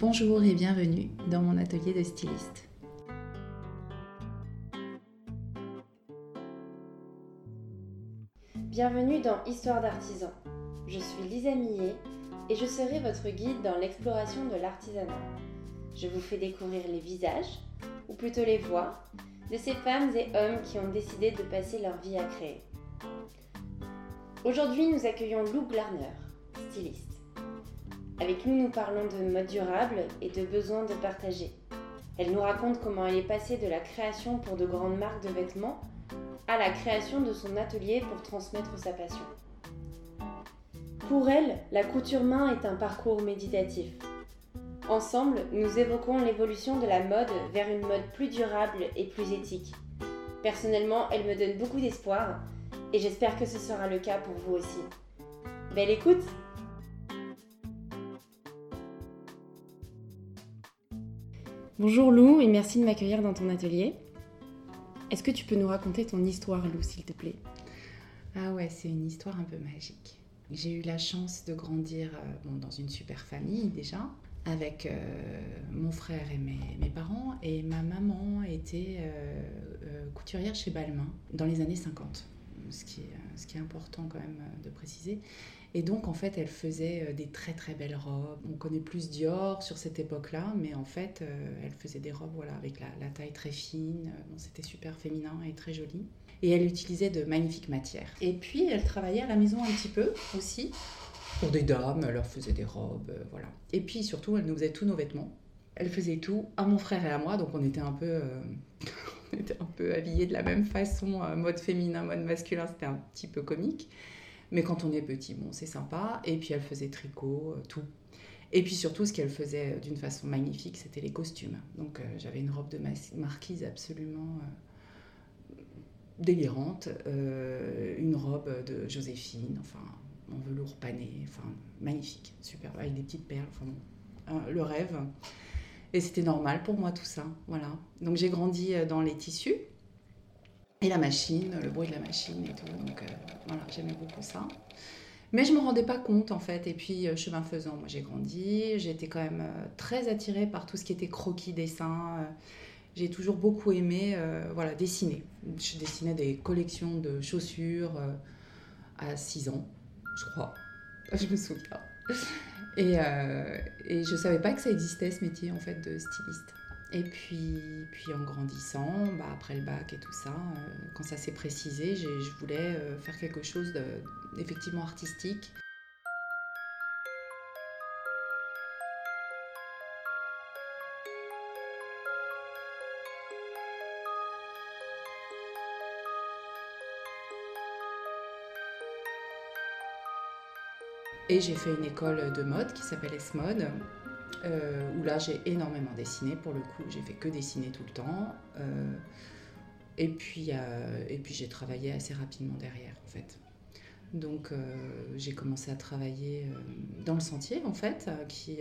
Bonjour et bienvenue dans mon atelier de styliste. Bienvenue dans Histoire d'artisan. Je suis Lisa Millet et je serai votre guide dans l'exploration de l'artisanat. Je vous fais découvrir les visages, ou plutôt les voix, de ces femmes et hommes qui ont décidé de passer leur vie à créer. Aujourd'hui, nous accueillons Lou Glarner, styliste. Avec nous, nous parlons de mode durable et de besoin de partager. Elle nous raconte comment elle est passée de la création pour de grandes marques de vêtements à la création de son atelier pour transmettre sa passion. Pour elle, la couture main est un parcours méditatif. Ensemble, nous évoquons l'évolution de la mode vers une mode plus durable et plus éthique. Personnellement, elle me donne beaucoup d'espoir et j'espère que ce sera le cas pour vous aussi. Belle écoute Bonjour Lou et merci de m'accueillir dans ton atelier. Est-ce que tu peux nous raconter ton histoire Lou s'il te plaît? Ah ouais, c'est une histoire un peu magique. J'ai eu la chance de grandir euh, dans une super famille déjà, avec euh, mon frère et mes, parents, et ma maman était euh, couturière chez Balmain dans les années 50, ce qui ce qui est important quand même de préciser. Et donc, en fait, elle faisait euh, des très très belles robes. On connaît plus Dior sur cette époque-là, mais en fait, euh, elle faisait des robes voilà, avec la, taille très fine. Euh, c'était super féminin et très joli. Et elle utilisait de magnifiques matières. Et puis, elle travaillait à la maison un petit peu aussi. Pour des dames, elle leur faisait des robes, voilà. Et puis surtout, elle nous faisait tous nos vêtements. Elle faisait tout à mon frère et à moi, donc on était un peu, on était un peu habillés de la même façon, mode féminin, mode masculin, c'était un petit peu comique. Mais quand on est petit, bon, c'est sympa. Et puis elle faisait tricot, euh, tout. Et puis surtout, ce qu'elle faisait euh, d'une façon magnifique, c'était les costumes. Donc euh, j'avais une robe de marquise absolument délirante, une robe de Joséphine, enfin en velours pané, enfin magnifique, super, avec des petites perles, enfin le rêve. Et c'était normal pour moi tout ça, voilà. Donc j'ai grandi dans les tissus et la machine, le bruit de la machine et tout. Donc euh, voilà, j'aimais beaucoup ça. Mais je ne me rendais pas compte en fait. Et puis, euh, chemin faisant, moi j'ai grandi. J'étais quand même euh, très attirée par tout ce qui était croquis, dessin. j'ai toujours beaucoup aimé voilà, dessiner. Je dessinais des collections de chaussures à 6 ans, je crois. Je me souviens. Et, et je ne savais pas que ça existait ce métier en fait de styliste. Et puis, puis en grandissant, bah après le bac et tout ça, euh, quand ça s'est précisé, je voulais euh, faire quelque chose d'effectivement artistique. Et j'ai fait une école de mode qui s'appelle S-Mode, euh, où là j'ai énormément dessiné pour le coup, j'ai fait que dessiner tout le temps. Euh, et puis, euh, puis j'ai travaillé assez rapidement derrière en fait. Donc j'ai commencé à travailler dans le sentier en fait, qui,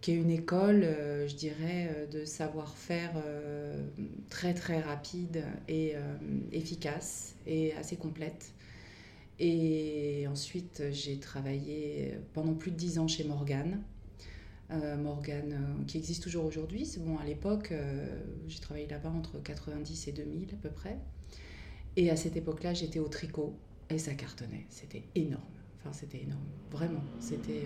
qui est une école, je dirais, de savoir-faire très très rapide et efficace et assez complète. Et ensuite, j'ai travaillé pendant plus de dix ans chez Morgane, euh, Morgane, euh, qui existe toujours aujourd'hui. C'est bon, à l'époque, euh, j'ai travaillé là-bas entre 90 et 2000 à peu près. Et à cette époque-là, j'étais au tricot et ça cartonnait. C'était énorme. Enfin, c'était énorme. Vraiment. C'était.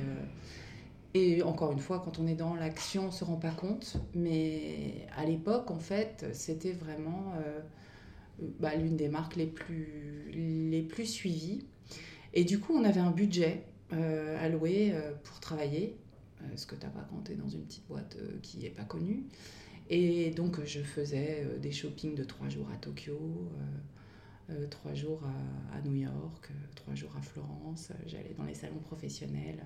Et encore une fois, quand on est dans l'action, on ne se rend pas compte. Mais à l'époque, en fait, c'était vraiment bah, l'une des marques les plus, les plus suivies. Et du coup, on avait un budget alloué pour travailler euh, ce que tu tu es dans une petite boîte euh, qui n'est pas connue. Et donc je faisais euh, des shoppings de trois jours à Tokyo, trois jours à, New York, trois jours à Florence. J'allais dans les salons professionnels.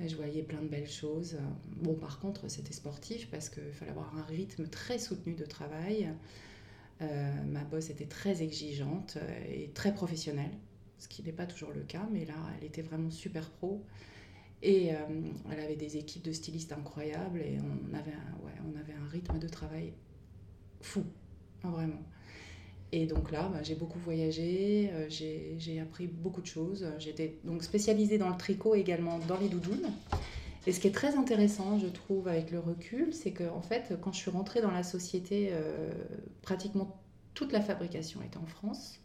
Je voyais plein de belles choses. Bon, par contre, c'était sportif parce qu'il fallait avoir un rythme très soutenu de travail. ma boss était très exigeante et très professionnelle, ce qui n'est pas toujours le cas, mais là, elle était vraiment super pro. Et euh, elle avait des équipes de stylistes incroyables et on avait un, ouais, on avait un rythme de travail fou, vraiment. Et donc là, bah, j'ai beaucoup voyagé, euh, j'ai appris beaucoup de choses. J'étais donc spécialisée dans le tricot également dans les doudounes. Et ce qui est très intéressant, je trouve, avec le recul, c'est que en fait, quand je suis rentrée dans la société, pratiquement toute la fabrication était en France.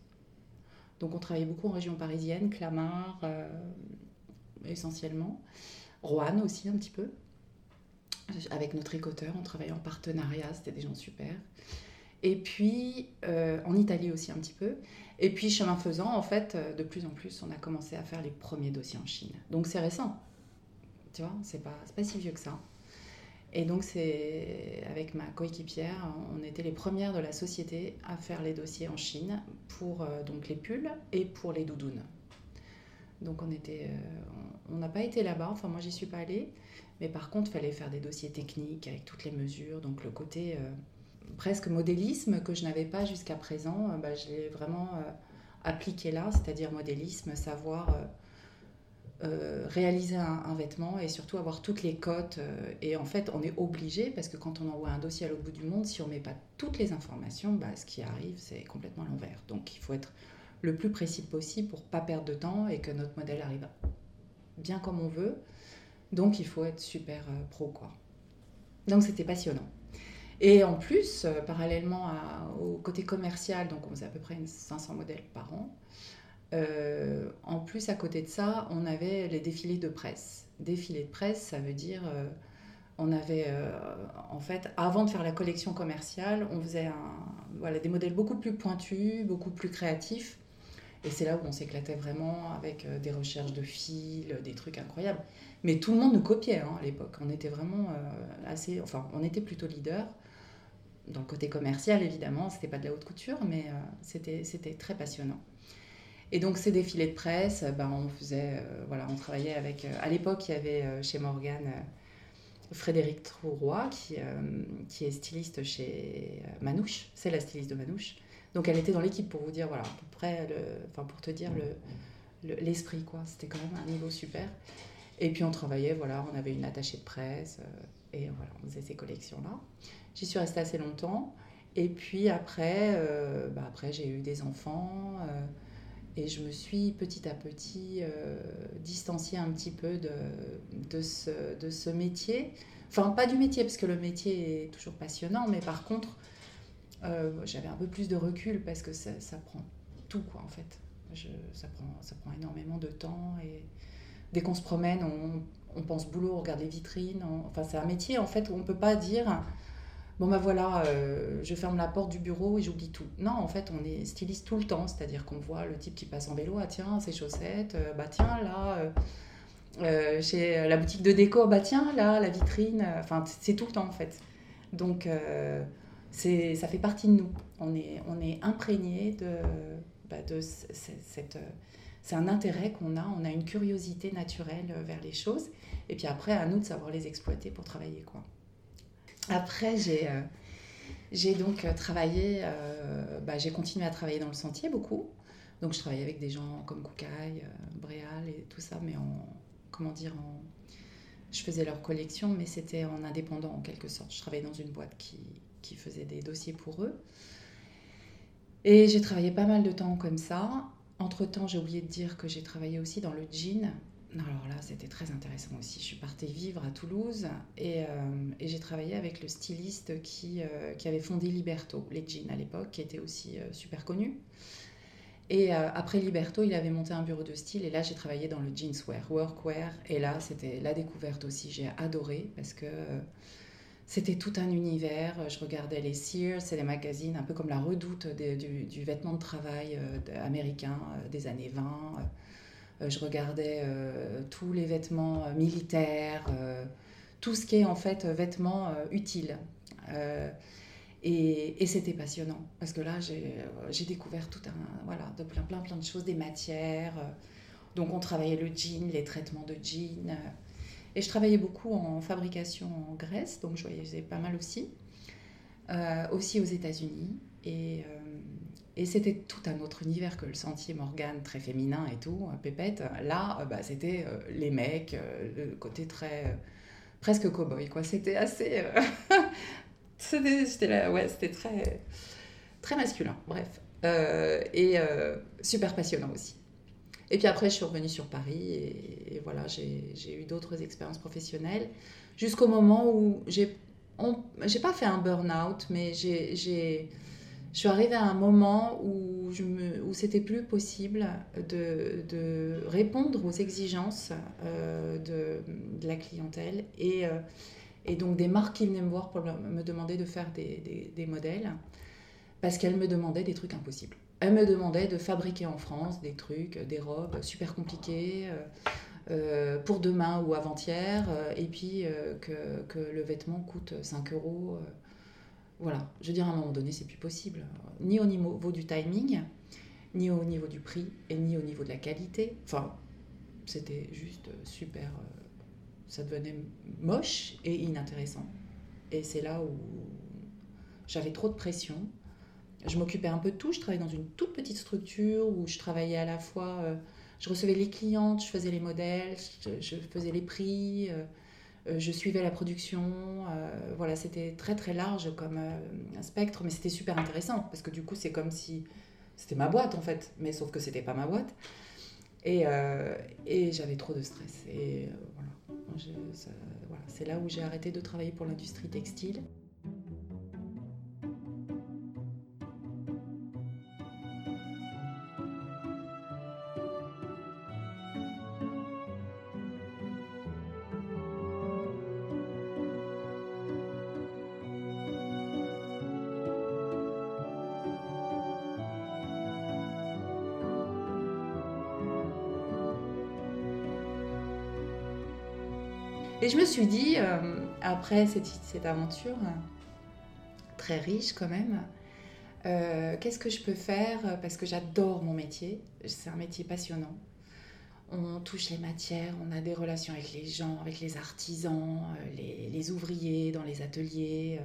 Donc on travaillait beaucoup en région parisienne, Clamart essentiellement, Roanne aussi un petit peu. Avec nos tricoteurs, on travaillait en partenariat, c'était des gens super. Et puis euh, en Italie aussi un petit peu. Et puis chemin faisant, en fait, euh, de plus en plus, on a commencé à faire les premiers dossiers en Chine. Donc c'est récent, tu vois, c'est pas, pas si vieux que ça. Et donc c'est avec ma coéquipière, on était les premières de la société à faire les dossiers en Chine pour euh, donc les pulls et pour les doudounes. Donc on était, on n'a pas été là-bas, enfin moi j'y suis pas allée, mais par contre il fallait faire des dossiers techniques avec toutes les mesures, donc le côté presque modélisme que je n'avais pas jusqu'à présent, euh, bah, je l'ai vraiment euh, appliqué là, c'est-à-dire modélisme, savoir euh, réaliser un, vêtement et surtout avoir toutes les cotes. et en fait, on est obligé, parce que quand on envoie un dossier à l'autre bout du monde, si on ne met pas toutes les informations, bah, ce qui arrive, c'est complètement l'envers. Donc il faut être le plus précis possible pour pas perdre de temps et que notre modèle arrive bien comme on veut. Donc il faut être super pro, quoi. Donc c'était passionnant. Et en plus, euh, parallèlement au côté commercial, donc on faisait à peu près 500 modèles par an, euh, en plus, à côté de ça, on avait les défilés de presse. Défilés de presse, ça veut dire, euh, on avait, en fait, avant de faire la collection commerciale, on faisait voilà, des modèles beaucoup plus pointus, beaucoup plus créatifs. Et c'est là où on s'éclatait vraiment avec des recherches de fils, des trucs incroyables. Mais tout le monde nous copiait hein, à l'époque. On était vraiment assez, enfin, on était plutôt leader dans le côté commercial, évidemment, c'était pas de la haute couture, mais euh, c'était, c'était très passionnant. Et donc ces défilés de presse, ben, on faisait, euh, voilà, on travaillait avec. Euh, à l'époque, il y avait chez Morgan Frédéric Trouroy, qui, qui est styliste chez Manouche. C'est la styliste de Manouche. Donc elle était dans l'équipe pour vous dire, voilà, peu près, le, enfin pour te dire le, l'esprit, quoi. C'était quand même un niveau super. Et puis on travaillait, voilà, on avait une attachée de presse, et voilà, on faisait ces collections-là. J'y suis restée assez longtemps. Et puis après, euh, bah après j'ai eu des enfants euh, et je me suis petit à petit euh, distanciée un petit peu de, de, ce, de ce métier. Enfin, pas du métier, parce que le métier est toujours passionnant, mais par contre, j'avais un peu plus de recul parce que ça, prend tout, quoi, en fait. Ça, prend, ça prend énormément de temps et dès qu'on se promène, on, on pense boulot, on regarde les vitrines. enfin, c'est un métier, en fait, où on ne peut pas dire bon ben voilà, euh, je ferme la porte du bureau et j'oublie tout. Non, en fait, on est styliste tout le temps, c'est-à-dire qu'on voit le type qui passe en vélo, ah tiens, ses chaussettes, euh, bah tiens, là, euh, chez la boutique de déco, bah tiens, là, la vitrine, enfin, c'est tout le temps en fait. Donc, c'est, ça fait partie de nous. On est, on est imprégné de, bah, de cette... c'est un intérêt qu'on a, on a une curiosité naturelle vers les choses. Et puis après, à nous de savoir les exploiter pour travailler, quoi. Après, j'ai euh, j'ai donc euh, travaillé, euh, bah, j'ai continué à travailler dans le sentier beaucoup. Donc je travaillais avec des gens comme Koukaï, Bréal et tout ça, mais en, comment dire, en, je faisais leur collection, mais c'était en indépendant en quelque sorte. Je travaillais dans une boîte qui, qui faisait des dossiers pour eux. Et j'ai travaillé pas mal de temps comme ça. Entre-temps, j'ai oublié de dire que j'ai travaillé aussi dans le jean alors là, c'était très intéressant aussi. Je suis partie vivre à Toulouse et, euh, j'ai travaillé avec le styliste qui, euh, qui, avait fondé Liberto, les jeans à l'époque, qui était aussi euh, super connu. Et après Liberto, il avait monté un bureau de style et là, j'ai travaillé dans le jeanswear, workwear. Et là, c'était la découverte aussi. J'ai adoré parce que c'était tout un univers. Je regardais les Sears, c'est des magazines un peu comme la redoute du, du, vêtement de travail américain des années 20 euh, je regardais euh, tous les vêtements euh, militaires, tout ce qui est en fait vêtements utiles. Et, c'était passionnant parce que là, j'ai découvert tout un, voilà, de plein, plein, plein de choses, des matières. Donc, on travaillait le jean, les traitements de jean. Et je travaillais beaucoup en fabrication en Grèce, donc je voyageais pas mal aussi. aussi aux États-Unis. Et, et c'était tout un autre univers que le sentier Morgane, très féminin et tout, pépette. Là, euh, bah, c'était euh, les mecs, euh, le côté très. presque cow-boy, quoi. C'était assez. c'était ouais, très, très masculin, bref. et super passionnant aussi. Et puis après, je suis revenue sur Paris voilà, j'ai eu d'autres expériences professionnelles jusqu'au moment où j'ai pas fait un burn-out, mais j'ai je suis arrivée à un moment où, je me, où c'était plus possible de, de, répondre aux exigences euh, de, de, la clientèle et, euh, et, donc des marques qui venaient me voir pour me demander de faire des, des, modèles parce qu'elles me demandaient des trucs impossibles. Elles me demandaient de fabriquer en France des trucs, des robes super compliquées. Euh, pour demain ou avant-hier, et puis que, que, le vêtement coûte 5 euros voilà, je veux dire, à un moment donné, c'est plus possible. Ni au niveau du timing, ni au niveau du prix, et ni au niveau de la qualité. Enfin, c'était juste super. Euh, ça devenait moche et inintéressant. Et c'est là où j'avais trop de pression. Je m'occupais un peu de tout. Je travaillais dans une toute petite structure où je travaillais à la fois. Je recevais les clientes, je faisais les modèles, je, faisais les prix. Euh, euh, je suivais la production. Euh, voilà, c'était très très large comme spectre, mais c'était super intéressant parce que du coup, c'est comme si c'était ma boîte en fait, mais sauf que c'était pas ma boîte. Et, et j'avais trop de stress. Et voilà c'est là où j'ai arrêté de travailler pour l'industrie textile. Suis dit, euh, après cette, aventure euh, très riche quand même, euh, qu'est-ce que je peux faire? Parce que j'adore mon métier, c'est un métier passionnant. On touche les matières, on a des relations avec les gens, avec les artisans, les, les ouvriers dans les ateliers,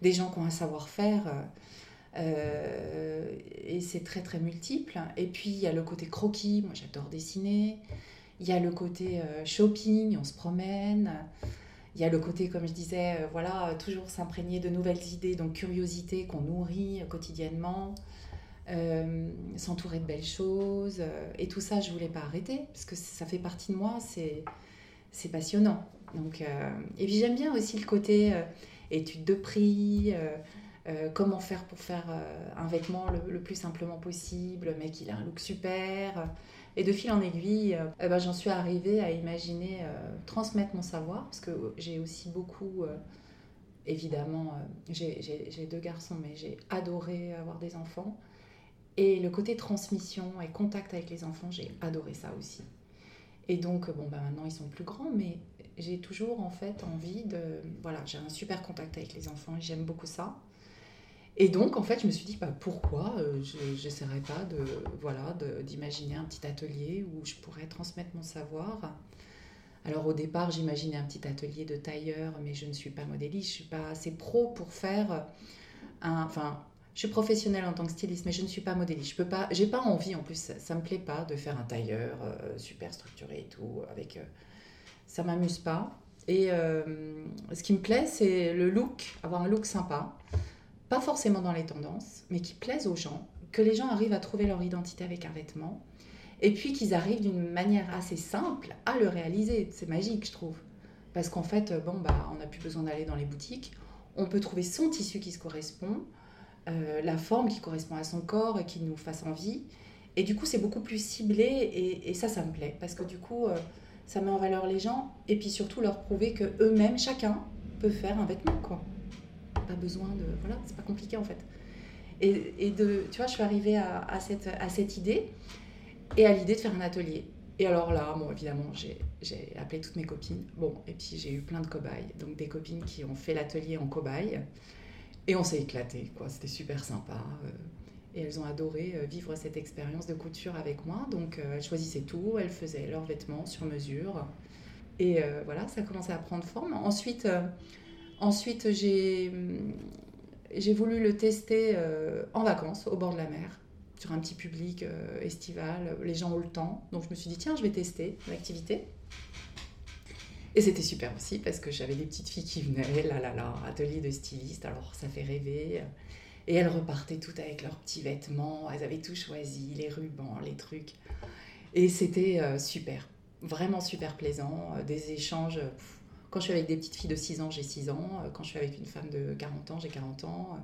des gens qui ont un savoir-faire. et c'est très très multiple. Et puis il y a le côté croquis, moi j'adore dessiner. Il y a le côté euh, shopping, on se promène. Il y a le côté, comme je disais, euh, voilà, toujours s'imprégner de nouvelles idées, donc curiosité qu'on nourrit quotidiennement, euh, s'entourer de belles choses. et tout ça, je voulais pas arrêter, parce que ça fait partie de moi, c'est, c'est passionnant. Donc, et puis j'aime bien aussi le côté étude de prix, comment faire pour faire un vêtement le, le, plus simplement possible, mais qu'il a un look super. Et de fil en aiguille, euh, ben, j'en suis arrivée à imaginer euh, transmettre mon savoir, parce que j'ai aussi beaucoup, euh, évidemment, j'ai deux garçons, mais j'ai adoré avoir des enfants. Et le côté transmission et contact avec les enfants, j'ai adoré ça aussi. Et donc, bon, bah, maintenant ils sont plus grands, mais j'ai toujours en fait envie de. Voilà, j'ai un super contact avec les enfants et j'aime beaucoup ça. Et donc, en fait, je me suis dit, bah, pourquoi euh, je n'essaierais pas de, voilà, d'imaginer un petit atelier où je pourrais transmettre mon savoir. Alors, au départ, j'imaginais un petit atelier de tailleur, mais je ne suis pas modéliste, je suis pas assez pro pour faire un... Enfin, je suis professionnelle en tant que styliste, mais je ne suis pas modéliste. Je peux pas, j'ai pas envie, en plus, ça, ne me plaît pas de faire un tailleur euh, super structuré et tout. Avec, euh, ça m'amuse pas. Et ce qui me plaît, c'est le look, avoir un look sympa pas forcément dans les tendances, mais qui plaisent aux gens, que les gens arrivent à trouver leur identité avec un vêtement, et puis qu'ils arrivent d'une manière assez simple à le réaliser. C'est magique, je trouve. Parce qu'en fait, bon, bah, on n'a plus besoin d'aller dans les boutiques, on peut trouver son tissu qui se correspond, euh, la forme qui correspond à son corps et qui nous fasse envie. Et du coup, c'est beaucoup plus ciblé, et, ça, ça me plaît, parce que du coup, euh, ça met en valeur les gens, et puis surtout leur prouver que eux-mêmes, chacun, peut faire un vêtement, quoi besoin de. Voilà, c'est pas compliqué en fait. Et, et, de, tu vois, je suis arrivée à, à, cette, à cette idée et à l'idée de faire un atelier. Et alors là, bon, évidemment, j'ai appelé toutes mes copines. Bon, et puis j'ai eu plein de cobayes. Donc des copines qui ont fait l'atelier en cobaye. Et on s'est éclaté, quoi. C'était super sympa. Euh. Et elles ont adoré euh, vivre cette expérience de couture avec moi. Donc euh, elles choisissaient tout, elles faisaient leurs vêtements sur mesure. Et voilà, ça a commencé à prendre forme. Ensuite, Ensuite, j'ai voulu le tester euh, en vacances, au bord de la mer, sur un petit public euh, estival. Les gens ont le temps. Donc, je me suis dit, tiens, je vais tester l'activité. Et c'était super aussi parce que j'avais des petites filles qui venaient, là là là, atelier de styliste, alors ça fait rêver. Et elles repartaient toutes avec leurs petits vêtements, elles avaient tout choisi, les rubans, les trucs. Et c'était super, vraiment super plaisant, des échanges. Quand je suis avec des petites filles de 6 ans, j'ai 6 ans. Quand je suis avec une femme de 40 ans, j'ai 40 ans.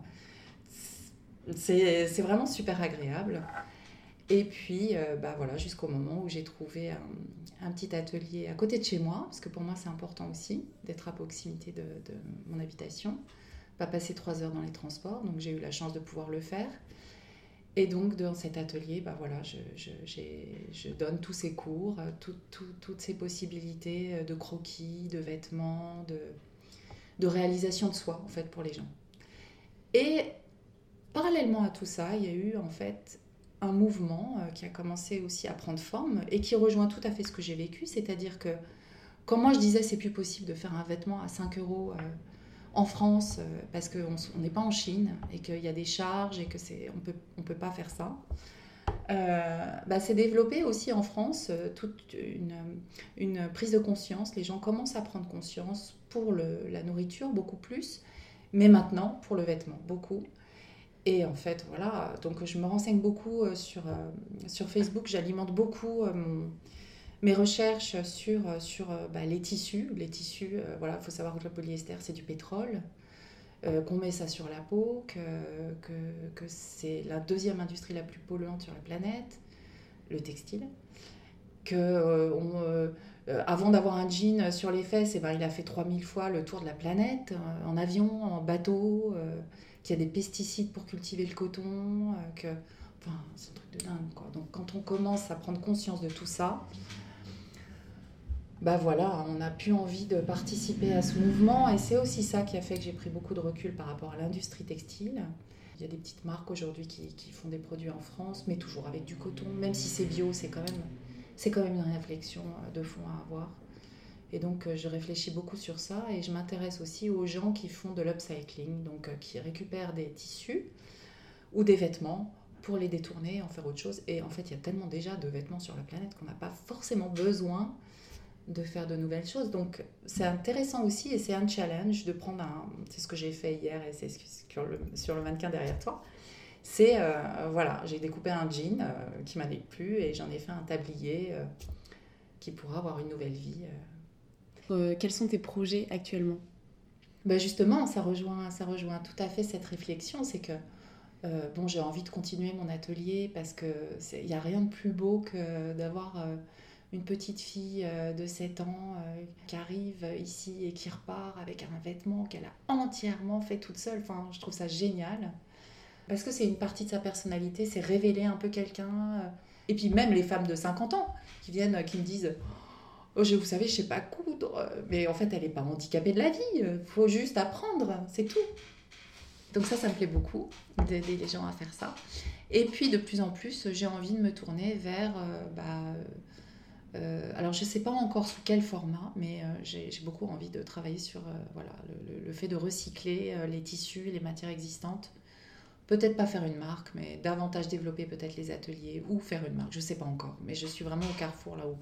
C'est vraiment super agréable. Et puis, bah voilà, jusqu'au moment où j'ai trouvé un, petit atelier à côté de chez moi, parce que pour moi c'est important aussi d'être à proximité de, de, mon habitation, pas passer trois heures dans les transports, donc j'ai eu la chance de pouvoir le faire. Et donc, dans cet atelier, bah voilà, je, je, donne tous ces cours, tout, toutes ces possibilités de croquis, de vêtements, de, réalisation de soi, en fait, pour les gens. Et parallèlement à tout ça, il y a eu, en fait, un mouvement euh, qui a commencé aussi à prendre forme et qui rejoint tout à fait ce que j'ai vécu, c'est-à-dire que quand moi je disais c'est plus possible de faire un vêtement à 5 euros euh, en France euh, parce qu'on n'est pas en Chine et qu'il y a des charges et que c'est on peut on peut pas faire ça. bah, c'est développé aussi en France toute une, prise de conscience. Les gens commencent à prendre conscience pour la nourriture beaucoup plus, mais maintenant pour le vêtement beaucoup. Et en fait, voilà, donc je me renseigne beaucoup euh, sur, euh, sur Facebook, j'alimente beaucoup euh, mes recherches sur, sur bah, les tissus. Les tissus, voilà, il faut savoir que le polyester, c'est du pétrole, qu'on met ça sur la peau, que, que, c'est la deuxième industrie la plus polluante sur la planète, le textile. Que on, avant d'avoir un jean sur les fesses, et eh ben, il a fait 3000 fois le tour de la planète, en avion, en bateau qu'il y a des pesticides pour cultiver le coton, euh, que... Enfin, c'est un truc de dingue, quoi. Donc quand on commence à prendre conscience de tout ça, bah voilà, on n'a plus envie de participer à ce mouvement et c'est aussi ça qui a fait que j'ai pris beaucoup de recul par rapport à l'industrie textile. Il y a des petites marques aujourd'hui qui, qui, font des produits en France, mais toujours avec du coton, même si c'est bio, c'est quand même, quand même une réflexion euh, de fond à avoir. Et donc, euh, je réfléchis beaucoup sur ça et je m'intéresse aussi aux gens qui font de l'upcycling, donc euh, qui récupèrent des tissus ou des vêtements pour les détourner, en faire autre chose. Et en fait, il y a tellement déjà de vêtements sur la planète qu'on n'a pas forcément besoin de faire de nouvelles choses. Donc, c'est intéressant aussi et c'est un challenge de prendre un. C'est ce que j'ai fait hier et c'est sur le, sur le mannequin derrière toi. C'est, euh, voilà, j'ai découpé un jean qui m'a plu et j'en ai fait un tablier qui pourra avoir une nouvelle vie euh, quels sont tes projets actuellement? Ben Justement, ça rejoint, ça rejoint tout à fait cette réflexion. C'est que euh, bon, j'ai envie de continuer mon atelier parce qu'il n'y a rien de plus beau que d'avoir euh, une petite fille de 7 ans qui arrive ici et qui repart avec un vêtement qu'elle a entièrement fait toute seule. Enfin, je trouve ça génial. Parce que c'est une partie de sa personnalité, c'est révéler un peu quelqu'un. Et puis même les femmes de 50 ans qui viennent, qui me disent Oh, vous savez, je sais pas coudre. Mais en fait, elle n'est pas handicapée de la vie. Il faut juste apprendre, c'est tout. Donc ça, ça me plaît beaucoup d'aider les gens à faire ça. Et puis, de plus en plus, j'ai envie de me tourner vers... Euh, bah, euh, alors, je ne sais pas encore sous quel format, mais euh, j'ai beaucoup envie de travailler sur voilà, le, fait de recycler les tissus, les matières existantes. Peut-être pas faire une marque, mais davantage développer peut-être les ateliers ou faire une marque. Je ne sais pas encore, mais je suis vraiment au carrefour là où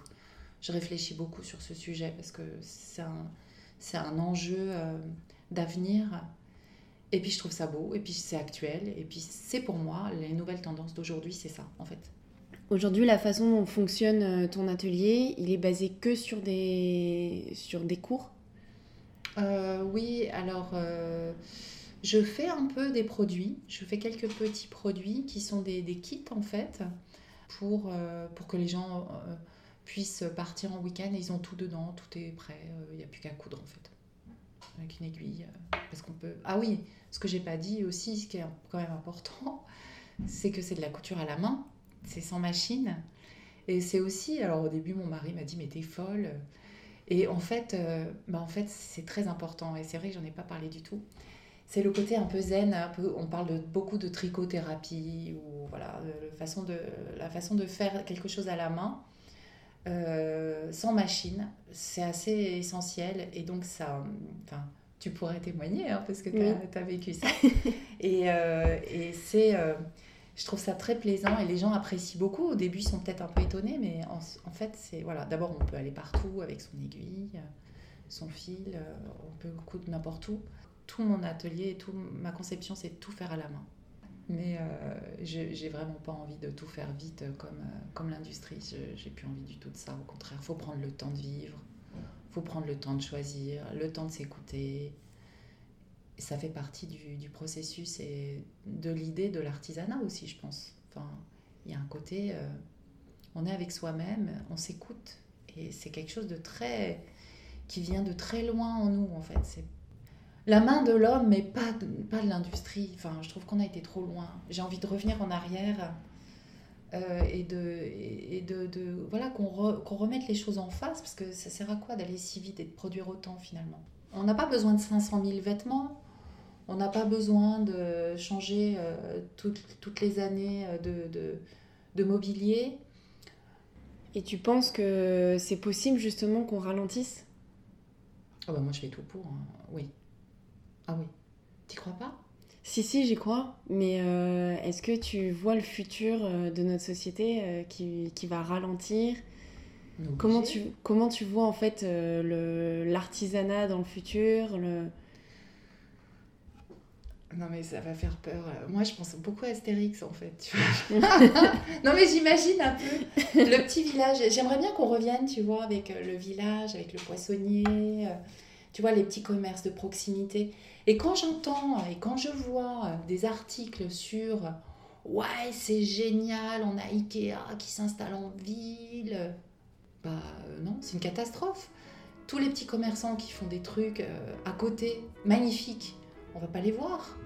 je réfléchis beaucoup sur ce sujet parce que c'est un, un enjeu euh, d'avenir. Et puis je trouve ça beau, et puis c'est actuel, et puis c'est pour moi, les nouvelles tendances d'aujourd'hui, c'est ça en fait. Aujourd'hui, la façon dont fonctionne euh, ton atelier, il est basé que sur des, sur des cours euh, Oui, alors je fais un peu des produits, je fais quelques petits produits qui sont des, des kits en fait, pour, pour que les gens puissent partir en week-end et ils ont tout dedans, tout est prêt, il euh, n'y a plus qu'à coudre en fait. Avec une aiguille. Euh, parce peut. Ah oui, ce que j'ai pas dit aussi, ce qui est quand même important, c'est que c'est de la couture à la main, c'est sans machine. Et c'est aussi, alors au début mon mari m'a dit mais t'es folle. Et en fait, euh, bah en fait c'est très important et c'est vrai que j'en ai pas parlé du tout. C'est le côté un peu zen, un peu, on parle de, beaucoup de trichothérapie ou voilà, façon de, la façon de faire quelque chose à la main euh, sans machine. C'est assez essentiel et donc ça, enfin, tu pourrais témoigner hein, parce que tu as, vécu ça. et, euh, et c'est, je trouve ça très plaisant et les gens apprécient beaucoup. Au début, ils sont peut-être un peu étonnés, mais en, fait, c'est voilà. D'abord, on peut aller partout avec son aiguille, son fil, on peut coudre n'importe où. Tout mon atelier, tout ma conception, c'est tout faire à la main. Mais euh, j'ai vraiment pas envie de tout faire vite comme, comme l'industrie. J'ai plus envie du tout de ça. Au contraire, faut prendre le temps de vivre, faut prendre le temps de choisir, le temps de s'écouter. Ça fait partie du, processus et de l'idée de l'artisanat aussi, je pense. Enfin, il y a un côté, on est avec soi-même, on s'écoute. Et c'est quelque chose de très. qui vient de très loin en nous, en fait. C'est la main de l'homme, mais pas de, pas de l'industrie. Enfin, je trouve qu'on a été trop loin. J'ai envie de revenir en arrière euh, et de, et de, voilà qu'on remette les choses en face, parce que ça sert à quoi d'aller si vite et de produire autant finalement? On n'a pas besoin de 500 000 vêtements. On n'a pas besoin de changer euh, toutes, toutes, les années euh, de, de, de mobilier. Et tu penses que c'est possible justement qu'on ralentisse? Oh bah Moi je fais tout pour, hein. oui. Ah oui. T'y crois pas? Si, si, j'y crois. Mais euh, est-ce que tu vois le futur de notre société euh, qui, qui, va ralentir? Comment tu, comment tu vois en fait l'artisanat dans le futur le... Non mais ça va faire peur. Moi je pense beaucoup à Astérix en fait. Tu vois non mais j'imagine un peu le petit village. J'aimerais bien qu'on revienne, tu vois, avec le village, avec le poissonnier, tu vois, les petits commerces de proximité. Et quand j'entends et quand je vois des articles sur ouais, c'est génial, on a Ikea qui s'installe en ville, bah euh, non, c'est une catastrophe. Tous les petits commerçants qui font des trucs euh, à côté, magnifiques, on va pas les voir.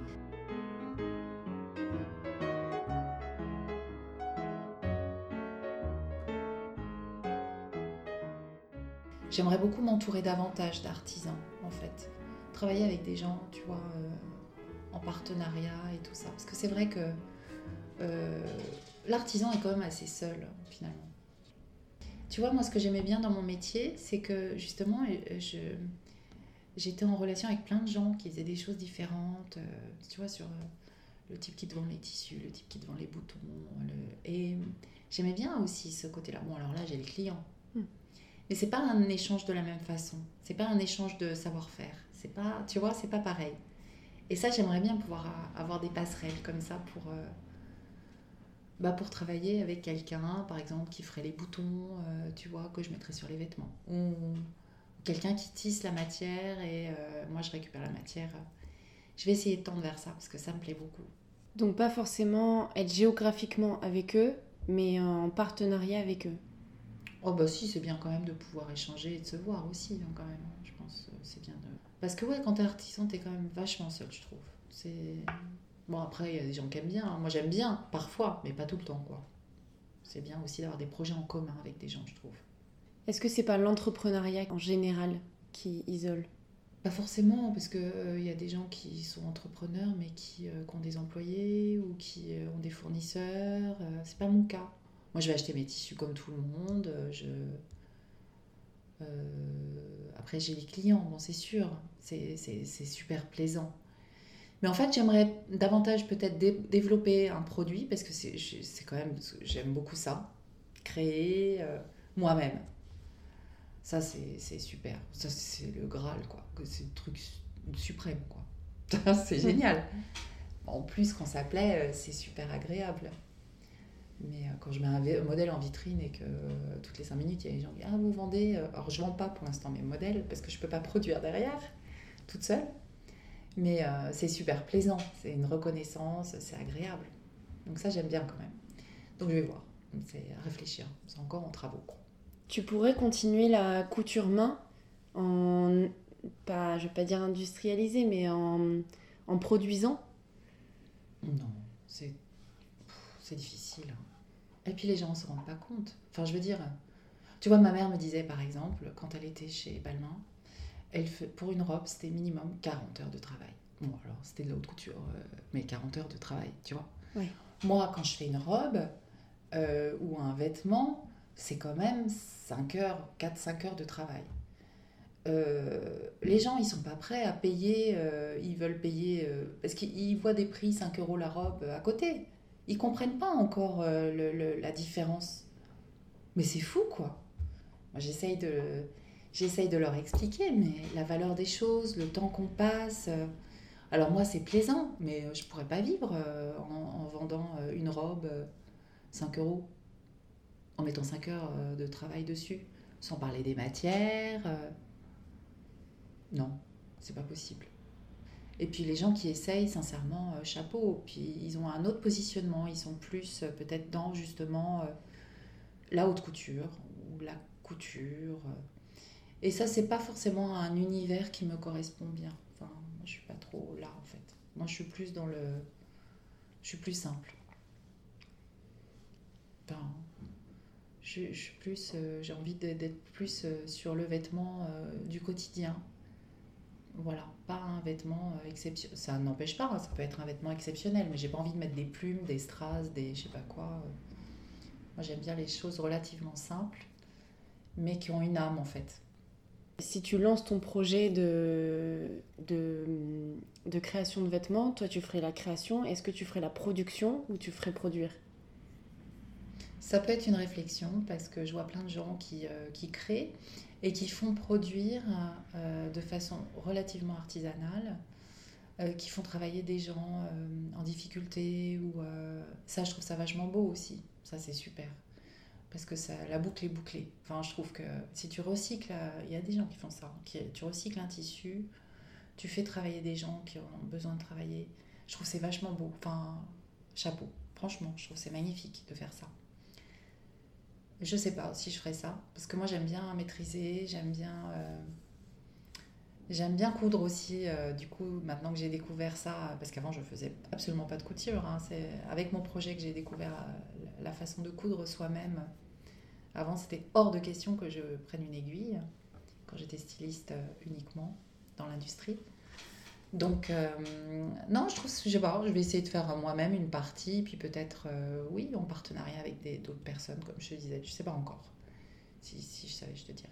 J'aimerais beaucoup m'entourer davantage d'artisans, en fait travailler avec des gens, tu vois, euh, en partenariat et tout ça. Parce que c'est vrai que euh, l'artisan est quand même assez seul, finalement. Tu vois, moi, ce que j'aimais bien dans mon métier, c'est que justement, euh, je, j'étais en relation avec plein de gens qui faisaient des choses différentes, tu vois, sur le type qui te vend les tissus, le type qui te vend les boutons. Et j'aimais bien aussi ce côté-là. Bon, alors là, j'ai le client. Hmm. Mais c'est pas un échange de la même façon. C'est pas un échange de savoir-faire. C'est pas, tu vois, c'est pas pareil. Et ça, j'aimerais bien pouvoir avoir des passerelles comme ça pour, euh, bah pour travailler avec quelqu'un, par exemple, qui ferait les boutons, euh, tu vois, que je mettrais sur les vêtements. Quelqu'un qui tisse la matière et euh, moi, je récupère la matière. Je vais essayer de tendre vers ça parce que ça me plaît beaucoup. Donc, pas forcément être géographiquement avec eux, mais en partenariat avec eux. Oh, bah si, c'est bien quand même de pouvoir échanger et de se voir aussi, hein, quand même. Je pense c'est bien de parce que ouais, quand t'es artisan, t'es quand même vachement seul, je trouve. C'est bon après, il y a des gens qui aiment bien. Hein. Moi, j'aime bien parfois, mais pas tout le temps, quoi. C'est bien aussi d'avoir des projets en commun avec des gens, je trouve. Est-ce que c'est pas l'entrepreneuriat en général qui isole? Pas forcément, parce que il euh, y a des gens qui sont entrepreneurs, mais qui, euh, ont des employés ou qui euh, ont des fournisseurs. c'est pas mon cas. Moi, je vais acheter mes tissus comme tout le monde. après, j'ai les clients, c'est sûr, c'est super plaisant. Mais en fait, j'aimerais davantage peut-être développer un produit parce que c'est quand même, j'aime beaucoup ça, créer moi-même. Ça, c'est super. Ça, c'est le Graal, quoi. C'est le truc suprême, quoi. c'est génial. En plus, quand ça plaît, euh, c'est super agréable. Mais euh, quand je mets un modèle en vitrine et que euh, toutes les 5 minutes, il y a des gens qui disent Ah, vous vendez. Alors, je ne vends pas pour l'instant mes modèles parce que je ne peux pas produire derrière, toute seule. Mais c'est super plaisant. C'est une reconnaissance, c'est agréable. Donc, ça, j'aime bien quand même. Donc, je vais voir. C'est réfléchir. C'est encore en travaux. Tu pourrais continuer la couture main en. Pas, je ne vais pas dire industrialisé, mais en, en produisant? Non, c'est difficile. Et puis les gens ne se rendent pas compte. Enfin, je veux dire, tu vois, ma mère me disait par exemple, quand elle était chez Balmain, elle fait, pour une robe, c'était minimum 40 heures de travail. Bon, alors c'était de la haute couture, euh, mais 40 heures de travail, tu vois. Moi, quand je fais une robe euh, ou un vêtement, c'est quand même 5 heures, 4-5 heures de travail. Euh, les gens, ils sont pas prêts à payer, ils veulent payer, parce qu'ils voient des prix 5 euros la robe à côté ils comprennent pas encore euh, la différence. Mais c'est fou, quoi. Moi, j'essaye de, leur expliquer, mais la valeur des choses, le temps qu'on passe. Euh, Alors moi, c'est plaisant, mais je pourrais pas vivre en, vendant une robe 5 euros, en mettant 5 heures de travail dessus, sans parler des matières. Non, c'est pas possible. Et puis les gens qui essayent, sincèrement, euh, chapeau. Puis ils ont un autre positionnement, ils sont plus euh, peut-être dans justement euh, la haute couture ou la couture. Et ça, c'est pas forcément un univers qui me correspond bien. Enfin, moi, je suis pas trop là en fait. Moi, je suis plus dans le. Je suis plus simple. Enfin, je, plus. J'ai envie d'être plus sur le vêtement du quotidien voilà, pas un vêtement euh, exceptionnel. Ça n'empêche pas, hein, ça peut être un vêtement exceptionnel, mais j'ai pas envie de mettre des plumes, des strass, des je sais pas quoi. Euh. Moi, j'aime bien les choses relativement simples, mais qui ont une âme en fait. Si tu lances ton projet de, de création de vêtements, toi tu ferais la création, est-ce que tu ferais la production ou tu ferais produire? Ça peut être une réflexion parce que je vois plein de gens qui, euh, qui créent et qui font produire euh, de façon relativement artisanale, euh, qui font travailler des gens en difficulté. Ou, ça, je trouve ça vachement beau aussi. Ça, c'est super. Parce que ça, la boucle est bouclée. Enfin, je trouve que si tu recycles, il y a des gens qui font ça. Tu recycles un tissu, tu fais travailler des gens qui ont besoin de travailler. Je trouve c'est vachement beau. Enfin, chapeau. Franchement, je trouve c'est magnifique de faire ça. Je sais pas si je ferais ça, parce que moi j'aime bien maîtriser, j'aime bien, euh, coudre aussi. Euh, du coup, maintenant que j'ai découvert ça, parce qu'avant je faisais absolument pas de couture, hein, c'est avec mon projet que j'ai découvert euh, la façon de coudre soi-même. Avant, c'était hors de question que je prenne une aiguille, quand j'étais styliste uniquement dans l'industrie. Donc, euh, non, je trouve, je pas, je vais essayer de faire moi-même une partie, puis peut-être, euh, oui, en partenariat avec d'autres personnes, comme je te disais, je sais pas encore. Si, si je savais, je te dirais.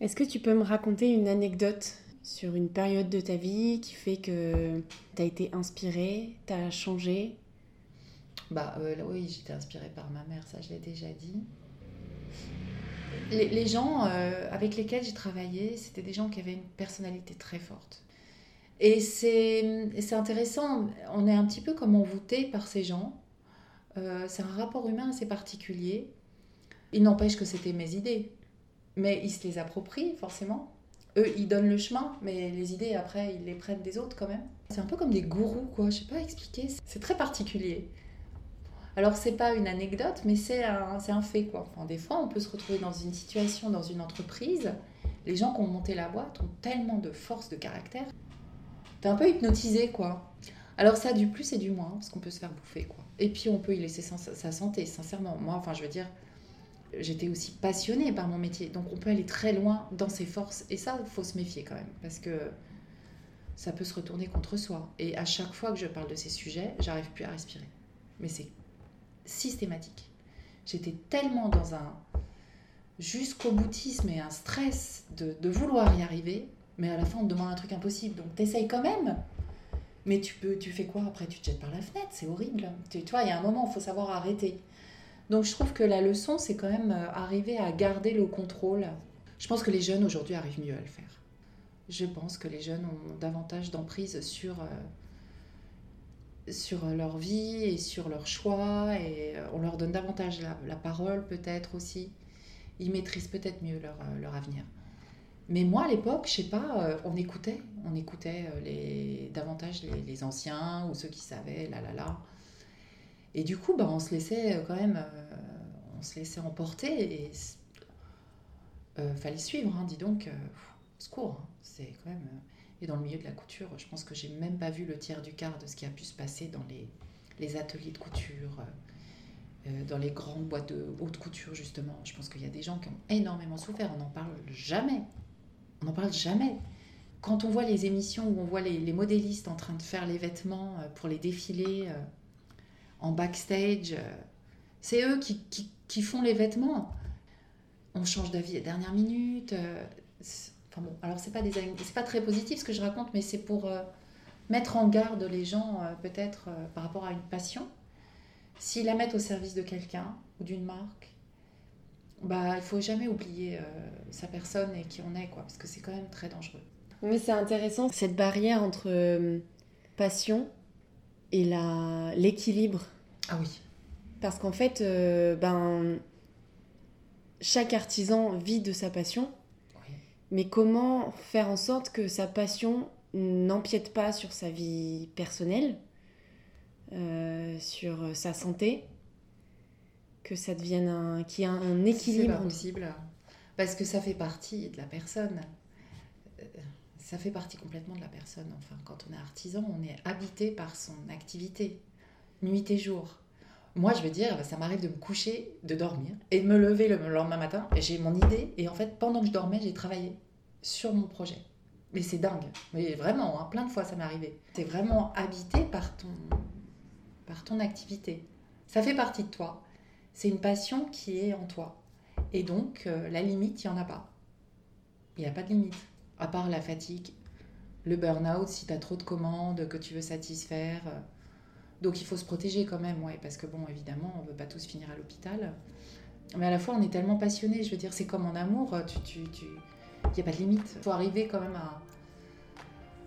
Est-ce que tu peux me raconter une anecdote sur une période de ta vie qui fait que tu as été inspirée, tu as changé? Bah euh, oui, j'étais inspirée par ma mère, ça je l'ai déjà dit les, gens euh, avec lesquels j'ai travaillé, c'était des gens qui avaient une personnalité très forte. Et c'est intéressant, on est un petit peu comme envoûté par ces gens. Euh, c'est un rapport humain assez particulier. Il n'empêche que c'était mes idées. Mais ils se les approprient forcément. Eux, ils donnent le chemin, mais les idées, après, ils les prennent des autres quand même. C'est un peu comme des gourous, quoi. Je sais pas expliquer. C'est très particulier. Alors, c'est pas une anecdote, mais c'est un, un, fait. Quoi. des fois, on peut se retrouver dans une situation, dans une entreprise, les gens qui ont monté la boîte ont tellement de force de caractère. T'es un peu hypnotisé, quoi. Alors, ça du plus et du moins, parce qu'on peut se faire bouffer, quoi. Et puis, on peut y laisser sa santé, sincèrement. Moi, enfin, je veux dire, j'étais aussi passionnée par mon métier. Donc, on peut aller très loin dans ses forces. Et ça, faut se méfier quand même, parce que ça peut se retourner contre soi. Et à chaque fois que je parle de ces sujets, j'arrive plus à respirer. Mais c'est systématique. J'étais tellement dans un jusqu'au boutisme et un stress de, vouloir y arriver, mais à la fin on te demande un truc impossible, donc t'essayes quand même. Mais tu peux, tu fais quoi après? Tu te jettes par la fenêtre, c'est horrible. Tu, vois, il y a un moment, il faut savoir arrêter. Donc je trouve que la leçon, c'est quand même euh, arriver à garder le contrôle. Je pense que les jeunes aujourd'hui arrivent mieux à le faire. Je pense que les jeunes ont davantage d'emprise sur euh, sur leur vie et sur leurs choix et euh, on leur donne davantage la, parole peut-être aussi. Ils maîtrisent peut-être mieux leur, euh, leur, avenir. Mais moi à l'époque, je sais pas, euh, on écoutait, on écoutait les, davantage les, anciens ou ceux qui savaient, là là là. Et du coup, bah, on se laissait quand même, on se laissait emporter et fallait suivre, hein, dis donc, secours, hein, c'est quand même et dans le milieu de la couture, je pense que j'ai même pas vu le tiers du quart de ce qui a pu se passer dans les, ateliers de couture, euh, euh, dans les grandes boîtes de haute couture, justement. Je pense qu'il y a des gens qui ont énormément souffert. On n'en parle jamais. On n'en parle jamais. Quand on voit les émissions où on voit les, modélistes en train de faire les vêtements euh, pour les défilés en backstage, c'est eux qui, qui, qui, font les vêtements. On change d'avis à dernière minute. Enfin bon, alors c'est pas des c'est pas très positif ce que je raconte, mais c'est pour euh, mettre en garde les gens euh, peut-être euh, par rapport à une passion. S'ils la mettent au service de quelqu'un ou d'une marque, bah il faut jamais oublier sa personne et qui on est quoi, parce que c'est quand même très dangereux. Mais c'est intéressant, cette barrière entre passion et l'équilibre. Ah oui. Parce qu'en fait, ben, chaque artisan vit de sa passion. Mais comment faire en sorte que sa passion n'empiète pas sur sa vie personnelle, euh, sur sa santé, que ça devienne un, qu'il y ait un, équilibre? C'est possible, parce que ça fait partie de la personne. Euh, ça fait partie complètement de la personne. Enfin, quand on est artisan, on est habité par son activité, nuit et jour. Moi, je veux dire, ça m'arrive de me coucher, de dormir et de me lever le lendemain matin. J'ai mon idée. Et en fait, pendant que je dormais, j'ai travaillé sur mon projet. Mais c'est dingue. Mais vraiment, hein, plein de fois, ça m'est arrivé. C'est vraiment habité par ton, par ton activité. Ça fait partie de toi. C'est une passion qui est en toi. Et donc, euh, la limite, il n'y en a pas. Il n'y a pas de limite. À part la fatigue, le burn-out, si tu as trop de commandes que tu veux satisfaire. Donc il faut se protéger quand même, ouais, parce que bon, évidemment, on ne veut pas tous finir à l'hôpital. Mais à la fois, on est tellement passionné, je veux dire, c'est comme en amour, tu, tu, tu... il n'y a pas de limite. Il faut arriver quand même à,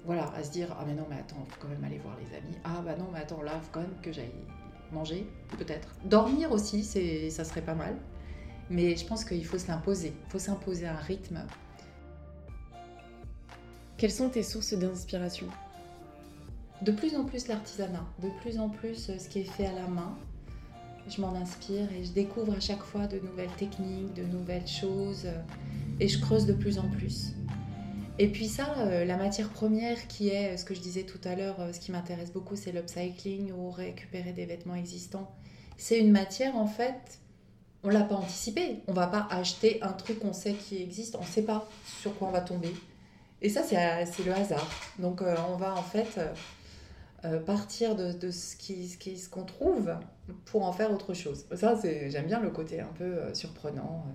voilà, à se dire, ah mais non, mais attends, faut quand même aller voir les amis. Ah bah non, mais attends, là, faut quand même que j'aille manger, peut-être. Dormir aussi, ça serait pas mal. Mais je pense qu'il faut se l'imposer. Il faut s'imposer un rythme. Quelles sont tes sources d'inspiration? De plus en plus l'artisanat, de plus en plus euh, ce qui est fait à la main. Je m'en inspire et je découvre à chaque fois de nouvelles techniques, de nouvelles choses euh, et je creuse de plus en plus. Et puis ça, euh, la matière première qui est, ce que je disais tout à l'heure, ce qui m'intéresse beaucoup, c'est l'upcycling ou récupérer des vêtements existants. C'est une matière, en fait, on l'a pas anticipé. On va pas acheter un truc qu'on sait qui existe, on sait pas sur quoi on va tomber. Et ça, c'est le hasard. Donc on va en fait euh, partir de, ce qu'on ce ce qu'on trouve pour en faire autre chose. Ça, j'aime bien le côté un peu euh, surprenant.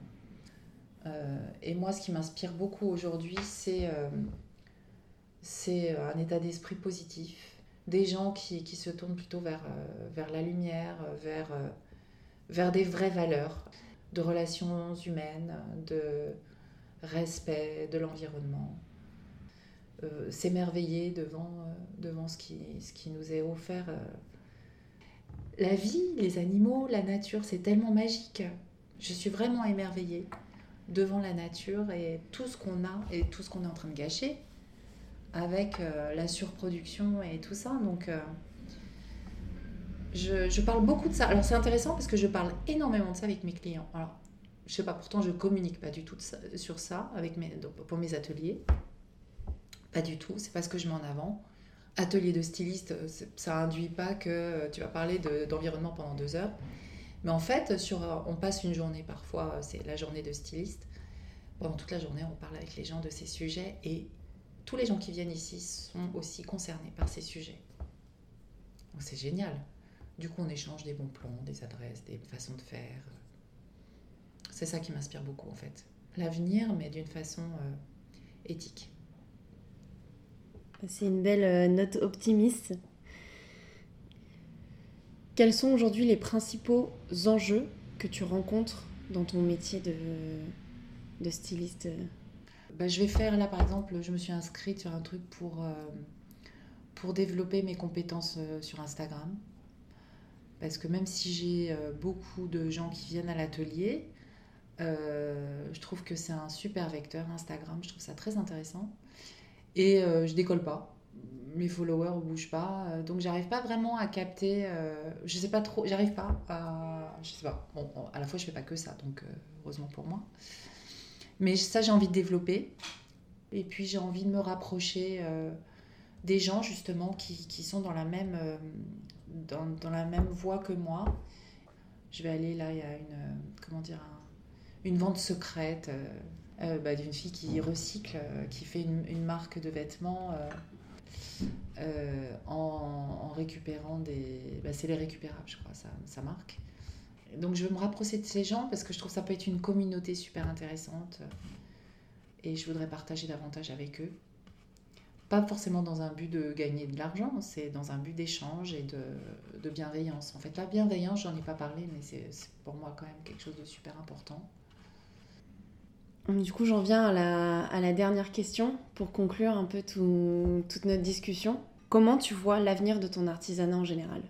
Euh, et moi, ce qui m'inspire beaucoup aujourd'hui, c'est c'est un état d'esprit positif. Des gens qui, qui, se tournent plutôt vers, vers la lumière, vers, vers des vraies valeurs de relations humaines, de respect de l'environnement. Euh, s'émerveiller devant, euh, devant ce, qui, ce qui nous est offert. Euh. La vie, les animaux, la nature, c'est tellement magique. Je suis vraiment émerveillée devant la nature et tout ce qu'on a et tout ce qu'on est en train de gâcher avec la surproduction et tout ça. Donc, je, je, parle beaucoup de ça. Alors, c'est intéressant parce que je parle énormément de ça avec mes clients. Alors, je sais pas, pourtant, je communique pas du tout sur ça avec mes, pour mes ateliers. Pas du tout, c'est pas ce que je mets en avant. Atelier de styliste, ça induit pas que tu vas parler d'environnement pendant deux heures. Mais en fait, sur, on passe une journée parfois, c'est la journée de styliste. Pendant toute la journée, on parle avec les gens de ces sujets et tous les gens qui viennent ici sont aussi concernés par ces sujets. C'est génial. Du coup, on échange des bons plans, des adresses, des façons de faire. C'est ça qui m'inspire beaucoup en fait. L'avenir, mais d'une façon euh, éthique. C'est une belle euh, note optimiste. Quels sont aujourd'hui les principaux enjeux que tu rencontres dans ton métier de, styliste? Bah, Je vais faire là par exemple, je me suis inscrite sur un truc pour, euh, développer mes compétences euh, sur Instagram. Parce que même si j'ai beaucoup de gens qui viennent à l'atelier, je trouve que c'est un super vecteur Instagram, je trouve ça très intéressant. Et euh, je décolle pas. Mes followers bougent pas. Euh, donc j'arrive pas vraiment à capter. Euh, je sais pas trop. J'arrive pas à. Je sais pas. Bon, à la fois, je fais pas que ça. Donc heureusement pour moi. Mais ça, j'ai envie de développer. Et puis j'ai envie de me rapprocher des gens justement qui, qui, sont dans la même dans, dans, la même voie que moi. Je vais aller là, il y a une comment dire une vente secrète bah, d'une fille qui recycle, euh, qui fait une, marque de vêtements euh, en, récupérant des... Bah, c'est les récupérables, je crois, sa marque. Donc je veux me rapprocher de ces gens parce que je trouve que ça peut être une communauté super intéressante et je voudrais partager davantage avec eux. Pas forcément dans un but de gagner de l'argent, c'est dans un but d'échange et de, de, bienveillance. En fait, la bienveillance, j'en ai pas parlé, mais c'est pour moi quand même quelque chose de super important. Du coup, j'en viens à la, dernière question pour conclure un peu tout, toute notre discussion. Comment tu vois l'avenir de ton artisanat en général?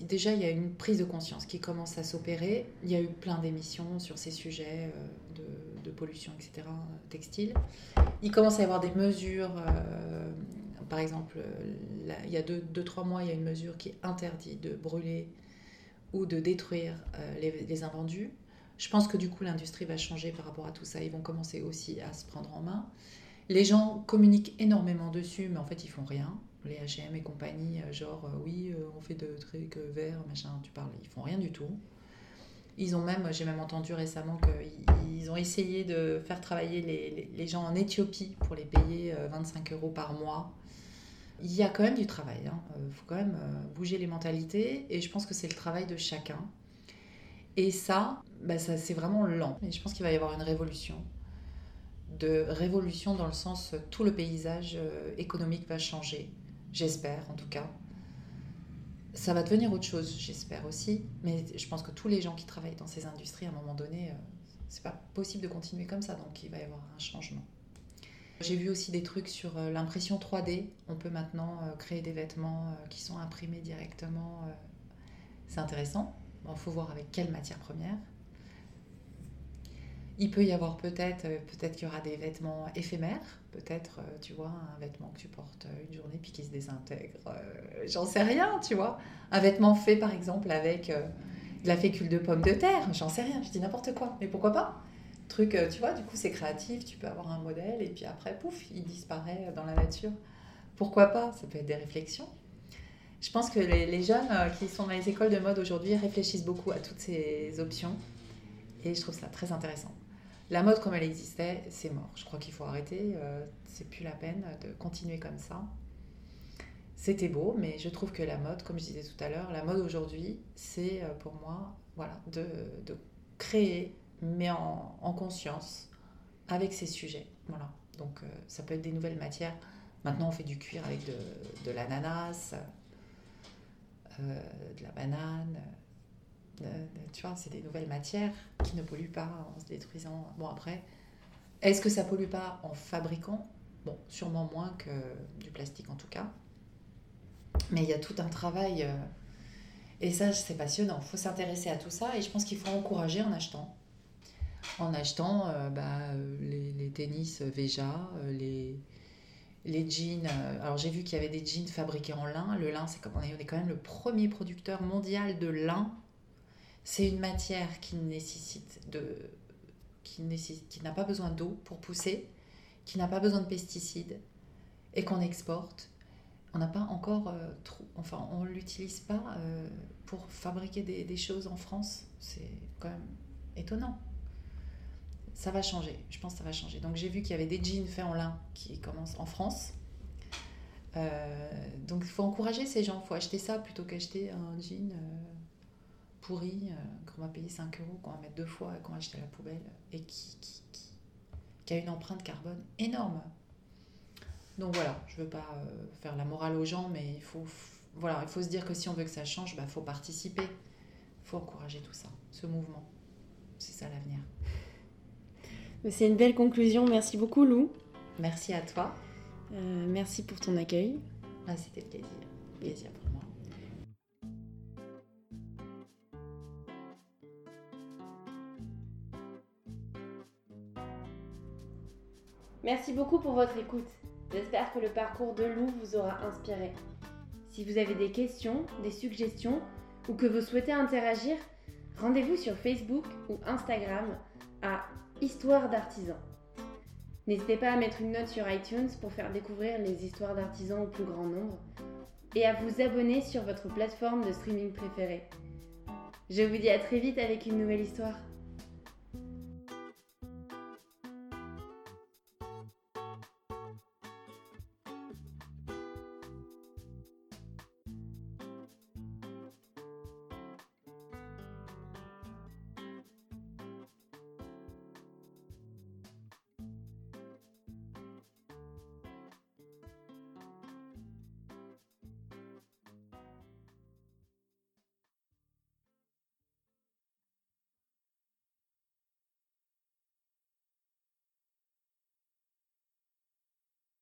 Déjà, il y a une prise de conscience qui commence à s'opérer. Il y a eu plein d'émissions sur ces sujets de, de, pollution, etc., textile. Il commence à y avoir des mesures. Euh, par exemple, il y a 2-3 deux, trois mois, il y a une mesure qui interdit de brûler ou de détruire euh, les, les invendus. Je pense que du coup, l'industrie va changer par rapport à tout ça. Ils vont commencer aussi à se prendre en main. Les gens communiquent énormément dessus, mais en fait, ils font rien. Les H&M et compagnie, euh, genre, euh, oui, euh, on fait de trucs verts, machin, tu parles, ils font rien du tout. Ils ont même, j'ai même entendu récemment qu'ils ont essayé de faire travailler les, gens en Éthiopie pour les payer 25 euros par mois. Il y a quand même du travail, il hein. faut quand même bouger les mentalités, et je pense que c'est le travail de chacun. Et ça, bah ça c'est vraiment lent. Et je pense qu'il va y avoir une révolution. De révolution dans le sens tout le paysage euh, économique va changer. J'espère en tout cas. Ça va devenir autre chose, j'espère aussi. Mais je pense que tous les gens qui travaillent dans ces industries, à un moment donné, euh, c'est pas possible de continuer comme ça. Donc il va y avoir un changement. J'ai vu aussi des trucs sur euh, l'impression 3D. On peut maintenant créer des vêtements qui sont imprimés directement. C'est intéressant. Il faut voir avec quelle matière première. Il peut y avoir peut-être, euh, peut-être qu'il y aura des vêtements éphémères, peut-être, euh, tu vois, un vêtement que tu portes euh, une journée puis qui se désintègre, j'en sais rien, tu vois. Un vêtement fait par exemple avec de la fécule de pomme de terre, j'en sais rien, je dis n'importe quoi, mais pourquoi pas? Truc, tu vois, du coup c'est créatif, tu peux avoir un modèle et puis après, pouf, il disparaît dans la nature. Pourquoi pas? Ça peut être des réflexions. Je pense que les, jeunes euh, qui sont dans les écoles de mode aujourd'hui réfléchissent beaucoup à toutes ces options et je trouve ça très intéressant. La mode comme elle existait, c'est mort. Je crois qu'il faut arrêter. Euh, c'est plus la peine de continuer comme ça. C'était beau, mais je trouve que la mode, comme je disais tout à l'heure, la mode aujourd'hui, c'est euh, pour moi voilà, de, créer, mais en, en, conscience, avec ces sujets. Voilà. Donc ça peut être des nouvelles matières. Maintenant, on fait du cuir avec de, l'ananas. Euh, de la banane. Euh, tu vois, c'est des nouvelles matières qui ne polluent pas en se détruisant. Bon, après, est-ce que ça pollue pas en fabriquant? Bon, sûrement moins que du plastique en tout cas. Mais il y a tout un travail. Euh, et ça, c'est passionnant. Il faut s'intéresser à tout ça. Et je pense qu'il faut encourager en achetant. En achetant bah, les, les, tennis Veja, les, les jeans. Euh, alors j'ai vu qu'il y avait des jeans fabriqués en lin. Le lin, c'est comme on est, quand même le premier producteur mondial de lin. C'est une matière qui nécessite de, qui n'a pas besoin d'eau pour pousser, qui n'a pas besoin de pesticides et qu'on exporte. On n'a pas encore euh, trop, enfin on l'utilise pas euh, pour fabriquer des choses en France. C'est quand même étonnant ça va changer. Je pense que ça va changer. Donc j'ai vu qu'il y avait des jeans faits en lin qui commencent en France. Euh, donc il faut encourager ces gens. Il faut acheter ça plutôt qu'acheter un jean euh, pourri euh, qu'on va payer 5 euros, qu'on va mettre deux fois et qu'on va acheter à la poubelle et qui, qui, qui, a une empreinte carbone énorme. Donc voilà, je ne veux pas faire la morale aux gens, mais il faut, voilà, il faut se dire que si on veut que ça change, il bah, faut participer. Il faut encourager tout ça, ce mouvement. C'est ça l'avenir. C'est une belle conclusion. Merci beaucoup, Lou. Merci à toi. Euh, merci pour ton accueil. Ah, C'était plaisir. Plaisir pour Merci beaucoup pour votre écoute. J'espère que le parcours de Lou vous aura inspiré. Si vous avez des questions, des suggestions ou que vous souhaitez interagir, rendez-vous sur Facebook ou Instagram à Histoire d'artisans. N'hésitez pas à mettre une note sur iTunes pour faire découvrir les histoires d'artisans au plus grand nombre et à vous abonner sur votre plateforme de streaming préférée. Je vous dis à très vite avec une nouvelle histoire.